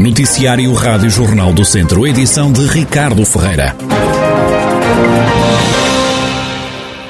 Noticiário Rádio Jornal do Centro, edição de Ricardo Ferreira.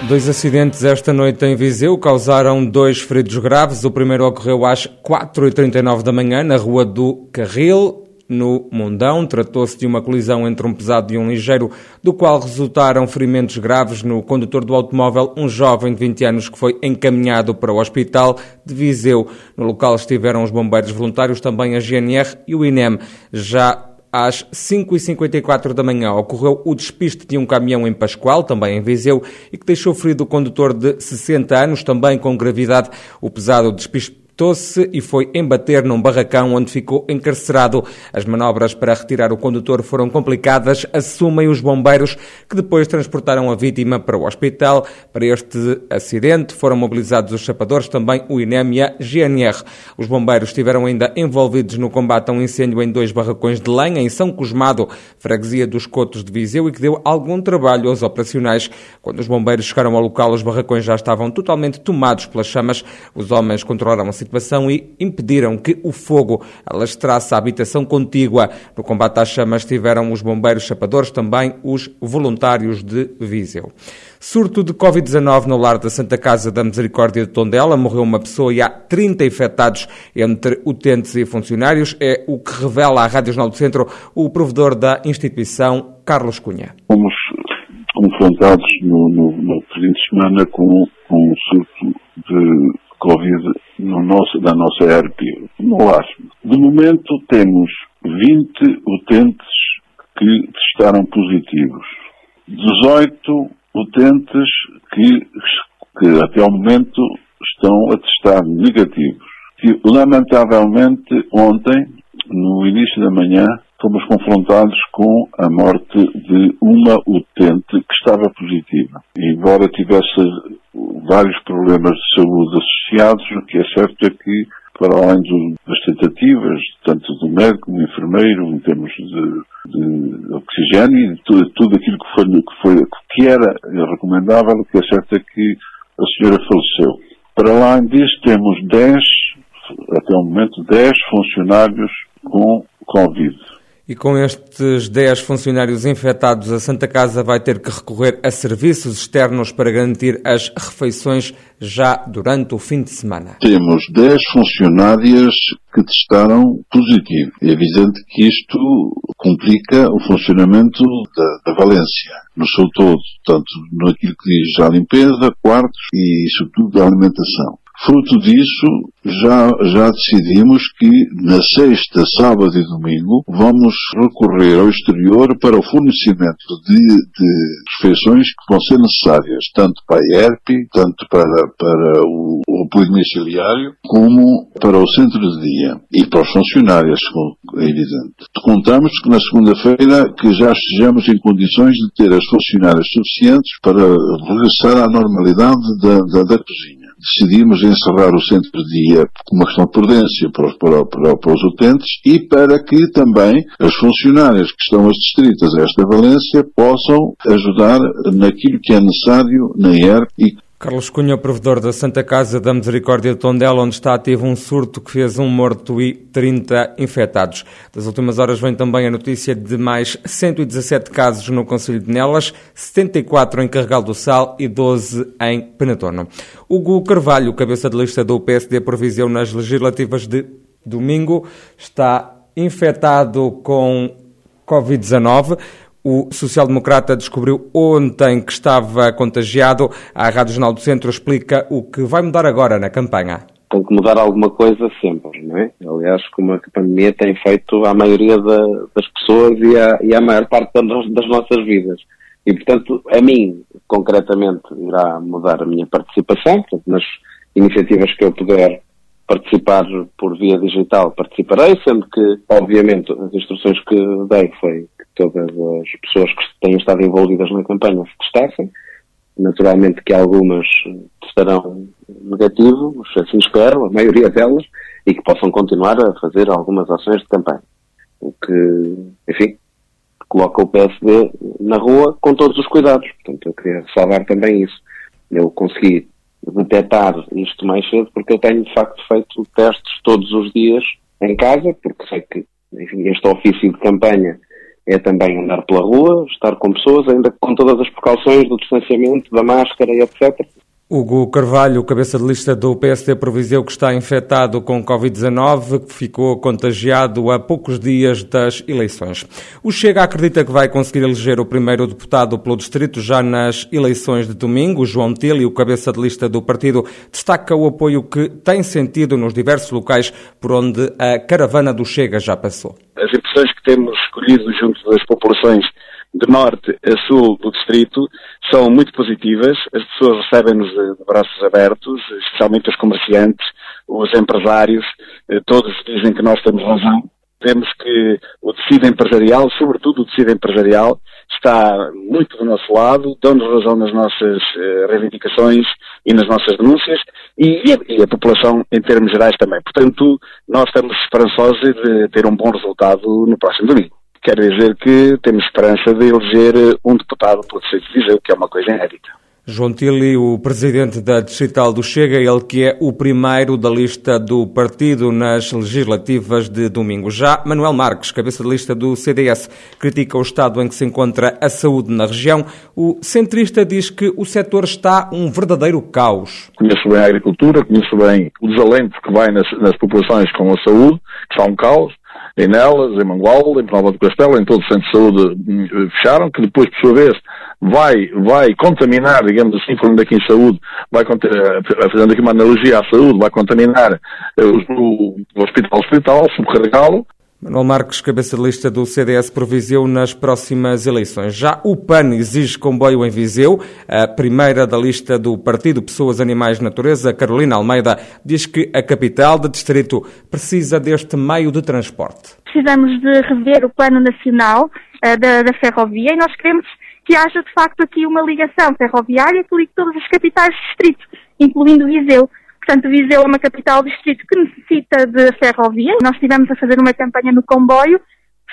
Dois acidentes esta noite em Viseu causaram dois feridos graves. O primeiro ocorreu às 4h39 da manhã na Rua do Carril, no Mundão. Tratou-se de uma colisão entre um pesado e um ligeiro, do qual resultaram ferimentos graves no condutor do automóvel, um jovem de 20 anos que foi encaminhado para o hospital de Viseu. No local estiveram os bombeiros voluntários, também a GNR e o INEM. Já às 5h54 da manhã ocorreu o despiste de um caminhão em Pascoal, também em Viseu, e que deixou ferido o condutor de 60 anos, também com gravidade. O pesado despiste se e foi embater num barracão onde ficou encarcerado. As manobras para retirar o condutor foram complicadas, assumem os bombeiros, que depois transportaram a vítima para o hospital. Para este acidente foram mobilizados os chapadores, também o INEM e a GNR. Os bombeiros estiveram ainda envolvidos no combate a um incêndio em dois barracões de lenha em São Cosmado, freguesia dos Cotos de Viseu, e que deu algum trabalho aos operacionais. Quando os bombeiros chegaram ao local, os barracões já estavam totalmente tomados pelas chamas. Os homens controlaram a situação e impediram que o fogo alastrasse a habitação contígua. No combate às chamas tiveram os bombeiros chapadores, também os voluntários de Viseu. Surto de Covid-19 no lar da Santa Casa da Misericórdia de Tondela. Morreu uma pessoa e há 30 infectados entre utentes e funcionários. É o que revela à Rádio Jornal do Centro o provedor da instituição, Carlos Cunha. Fomos confrontados no, no, de semana com, com um surto de Covid no nosso, da nossa ERP, no LASM. De momento temos 20 utentes que testaram positivos, 18 utentes que, que até o momento estão a testar negativos. E, lamentavelmente, ontem, no início da manhã, fomos confrontados com a morte de uma utente que estava positiva. Embora tivesse vários problemas de saúde associados, o que é certo é que, para além do, das tentativas, tanto do médico como do enfermeiro, em termos de, de oxigênio e tudo, tudo aquilo que, foi, que, foi, que era recomendável, o que é certo é que a senhora faleceu. Para além disso, temos 10, até o momento, 10 funcionários com Covid. E com estes 10 funcionários infectados, a Santa Casa vai ter que recorrer a serviços externos para garantir as refeições já durante o fim de semana. Temos 10 funcionárias que testaram positivo. É evidente que isto complica o funcionamento da, da Valência, no seu todo, tanto naquilo que diz à limpeza, quartos e, sobretudo, da alimentação. Fruto disso, já, já decidimos que na sexta, sábado e domingo vamos recorrer ao exterior para o fornecimento de, de refeições que vão ser necessárias, tanto para a ERP, tanto para, para o, o apoio domiciliário, como para o centro de dia e para os funcionários, é evidente. Contamos que na segunda-feira que já estejamos em condições de ter as funcionárias suficientes para regressar à normalidade da, da, da cozinha decidimos encerrar o centro de dia com uma questão de prudência para, para, para, para, os utentes e para que também as funcionárias que estão adstritas a esta valência possam ajudar naquilo que é necessário na ERP e Carlos Cunha, provedor da Santa Casa da Misericórdia de Tondela, onde está ativo um surto que fez um morto e 30 infectados. Das últimas horas vem também a notícia de mais 117 casos no Conselho de Nelas, 74 em Carregal do Sal e 12 em Penatono. Hugo Carvalho, cabeça de lista do PSD por Viseu nas legislativas de domingo, está infectado com Covid-19. O social-democrata descobriu ontem que estava contagiado. A Rádio Jornal do Centro explica o que vai mudar agora na campanha. Tem que mudar alguma coisa sempre, não é? Aliás, como a pandemia tem feito à maioria da, das pessoas e à, e à maior parte das, das nossas vidas. E, portanto, a mim, concretamente, irá mudar a minha participação, portanto, nas iniciativas que eu puder participar por via digital, participarei, sendo que, obviamente, as instruções que dei foi as pessoas que tenham estado envolvidas na campanha se testassem. Naturalmente que algumas testarão negativo, assim espero, a maioria delas, e que possam continuar a fazer algumas ações de campanha. O que, enfim, coloca o PSD na rua com todos os cuidados. Portanto, eu queria ressalvar também isso. Eu consegui detectar isto mais cedo, porque eu tenho de facto feito testes todos os dias em casa, porque sei que enfim, este ofício de campanha é também andar pela rua, estar com pessoas, ainda com todas as precauções do distanciamento, da máscara e etc. Hugo Carvalho, cabeça de lista do PSD Proviseu, que está infectado com Covid-19, que ficou contagiado a poucos dias das eleições. O Chega acredita que vai conseguir eleger o primeiro deputado pelo distrito já nas eleições de domingo. João Tilly, o cabeça de lista do partido, destaca o apoio que tem sentido nos diversos locais por onde a caravana do Chega já passou. As impressões que temos escolhido junto das populações de norte a sul do distrito são muito positivas. As pessoas recebem-nos de braços abertos, especialmente os comerciantes, os empresários, eh, todos dizem que nós temos razão. Vemos que o tecido empresarial, sobretudo o tecido empresarial, está muito do nosso lado, dão-nos razão nas nossas eh, reivindicações e nas nossas denúncias e, e, a, população em termos gerais também. Portanto, nós estamos esperançosos de ter um bom resultado no próximo domingo. Quer dizer que temos esperança de eleger um deputado pelo Distrito de Viseu, que é uma coisa inédita. João Tilly, o presidente da Distrital do Chega, ele que é o primeiro da lista do partido nas legislativas de domingo. Já Manuel Marques, cabeça de lista do CDS, critica o estado em que se encontra a saúde na região. O centrista diz que o setor está um verdadeiro caos. Conheço bem a agricultura, conheço bem o desalento que vai nas, nas populações com a saúde, que está um caos em Nelas, em Mangualde, em Nova do Castelo, em todo o centro de saúde hum, fecharam, que depois, por sua vez, vai, vai contaminar, digamos assim, falando aqui em saúde, vai, eh, fazendo aqui uma analogia à saúde, vai contaminar eh, o, o hospital, hospital, subcarregá-lo, Manuel Marques, cabeça de lista do CDS por Viseu nas próximas eleições. Já o PAN exige comboio em Viseu. A primeira da lista do Partido Pessoas, Animais, Natureza, Carolina Almeida, diz que a capital de distrito precisa deste meio de transporte. Precisamos de rever o plano nacional uh, da, da ferrovia e nós queremos que haja de facto aqui uma ligação ferroviária que ligue todas as capitais de distrito, incluindo Viseu. Portanto, Viseu é uma capital distrito que necessita de ferrovia. Nós estivemos a fazer uma campanha no comboio,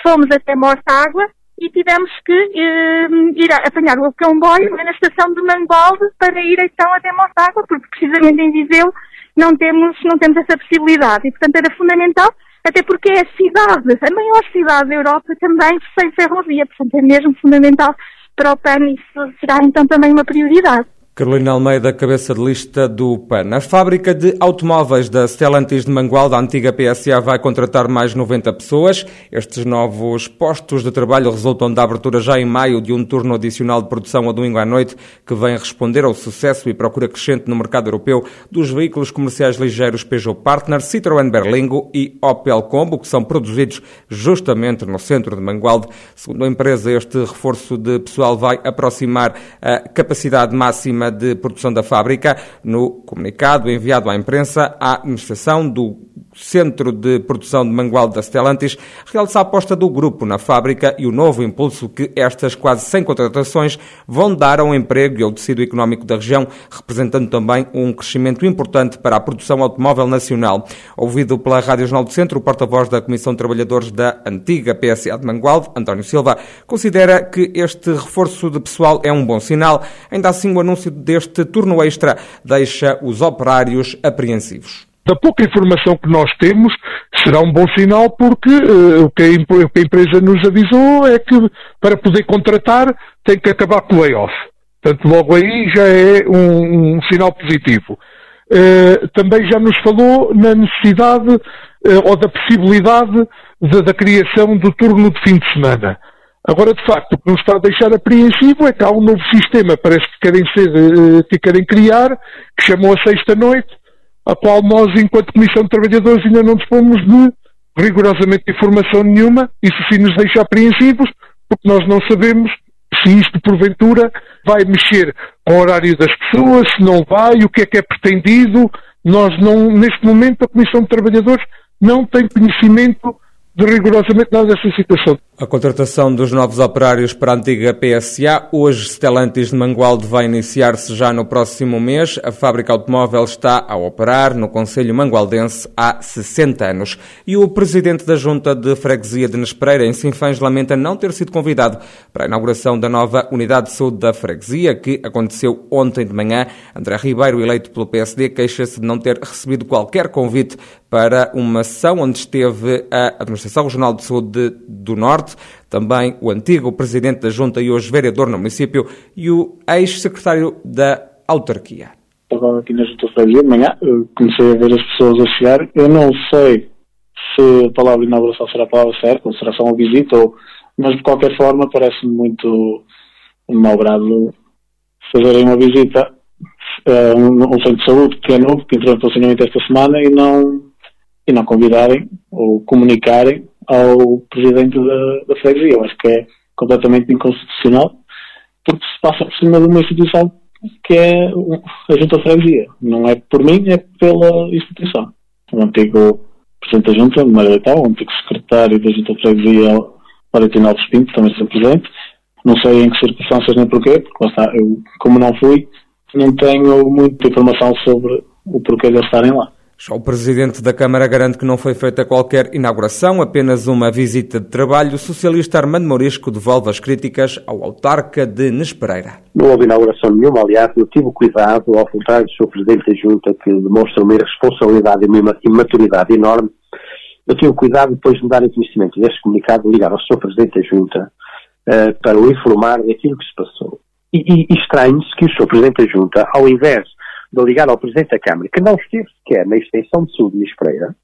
fomos até Mortágua e tivemos que eh, ir a, apanhar o comboio na estação de Mangualde para ir então até Mortágua, porque precisamente em Viseu não temos, não temos essa possibilidade. E, portanto, era fundamental, até porque é a cidade, a maior cidade da Europa também sem ferrovia. Portanto, é mesmo fundamental para o PAN e isso será então também uma prioridade. Carolina Almeida, cabeça de lista do PAN. A fábrica de automóveis da Stellantis de Mangual, da antiga PSA, vai contratar mais 90 pessoas. Estes novos postos de trabalho resultam da abertura já em maio de um turno adicional de produção ao domingo à noite, que vem responder ao sucesso e procura crescente no mercado europeu dos veículos comerciais ligeiros Peugeot Partner, Citroën Berlingo e Opel Combo, que são produzidos justamente no centro de Mangualde. Segundo a empresa, este reforço de pessoal vai aproximar a capacidade máxima de produção da fábrica. No comunicado enviado à imprensa, a administração do Centro de Produção de Mangualde da Stellantis realça a aposta do grupo na fábrica e o novo impulso que estas quase 100 contratações vão dar ao emprego e ao tecido económico da região, representando também um crescimento importante para a produção automóvel nacional. Ouvido pela Rádio Jornal do Centro, o porta-voz da Comissão de Trabalhadores da antiga PSA de Mangualde, António Silva, considera que este reforço de pessoal é um bom sinal. Ainda assim, o anúncio deste turno extra deixa os operários apreensivos da pouca informação que nós temos, será um bom sinal porque uh, o, que a, empresa nos avisou é que para poder contratar tem que acabar com o layoff. Portanto, logo aí já é um, um sinal positivo. Uh, também já nos falou na necessidade uh, ou da possibilidade de, da criação do turno de fim de semana. Agora, de facto, o que nos está a deixar apreensivo é que há um novo sistema, parece que querem, ser, que querem criar, que chamou a sexta-noite, a qual nós, enquanto Comissão de Trabalhadores, ainda não dispomos de rigorosamente informação nenhuma. Isso sim nos deixa apreensivos, porque nós não sabemos se isto, porventura, vai mexer com o horário das pessoas, se não vai, o que é que é pretendido. Nós não, neste momento, a Comissão de Trabalhadores não tem conhecimento de rigorosamente nada dessa situação. A contratação dos novos operários para a antiga PSA, hoje Stellantis de Mangualde, vai iniciar-se já no próximo mês. A fábrica automóvel está a operar no Conselho Mangualdense há 60 anos. E o presidente da Junta de Freguesia de Nespereira, em Sinfãs, lamenta não ter sido convidado para a inauguração da nova Unidade de Saúde da Freguesia, que aconteceu ontem de manhã. André Ribeiro, eleito pelo PSD, queixa-se de não ter recebido qualquer convite para uma sessão onde esteve a Administração Regional de Saúde do Norte, também o antigo Presidente da Junta e hoje vereador no município e o ex-secretário da autarquia. Estava aqui na Junta de manhã, comecei a ver as pessoas a chegar. Eu não sei se a palavra inauguração será a palavra certa, ou será só uma visita, ou, mas de qualquer forma parece-me muito malgrado fazerem uma visita a um, um centro de saúde que é novo, que entrou em funcionamento esta semana e não, e não convidarem ou comunicarem ao presidente da, da freguesia. Eu acho que é completamente inconstitucional, porque se passa por cima de uma instituição que é a Junta de Freguesia. Não é por mim, é pela instituição. O antigo Presidente da Junta, Mário Leitão, o antigo Secretário da Junta de Freguesia, Alves Pinto, também está presente. Não sei em que circunstâncias nem porquê, porque está, eu, como não fui, não tenho muita informação sobre o porquê de eles estarem lá. Já o Presidente da Câmara garante que não foi feita qualquer inauguração, apenas uma visita de trabalho. O socialista Armando Morisco devolve as críticas ao autarca de Nespereira. Não houve inauguração nenhuma, aliás, eu tive cuidado, ao contrário do Sr. Presidente da Junta, que demonstra uma responsabilidade e uma maturidade enorme, eu tive cuidado depois de me darem conhecimento deste comunicado, ligar ao Sr. Presidente da Junta uh, para o informar daquilo que se passou. E, e, e estranho-se que o Sr. Presidente da Junta, ao invés de ligar ao Presidente da Câmara, que não esteve sequer na extensão de saúde de Luís Pereira,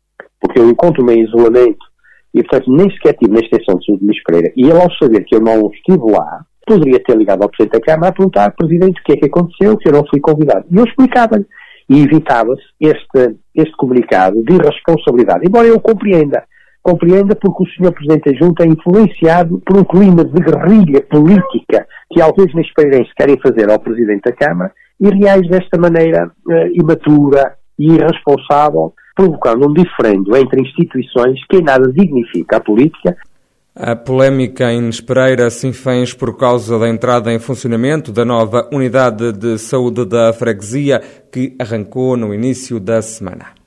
porque eu encontro-me em isolamento e, portanto, nem sequer estive na extensão de saúde de Luís Pereira, e ele, ao saber que eu não estive lá, poderia ter ligado ao Presidente da Câmara a perguntar, Presidente, o que é que aconteceu, que eu não fui convidado. E eu explicava-lhe. E evitava-se este, este comunicado de irresponsabilidade. Embora eu compreenda. Compreenda porque o Sr. Presidente da Junta é influenciado por um clima de guerrilha política que alguns nesperenses querem fazer ao Presidente da Câmara e reage desta maneira uh, imatura e irresponsável, provocando um diferendo entre instituições que em nada dignifica a política. A polémica em Espereira se infens por causa da entrada em funcionamento da nova unidade de saúde da freguesia que arrancou no início da semana.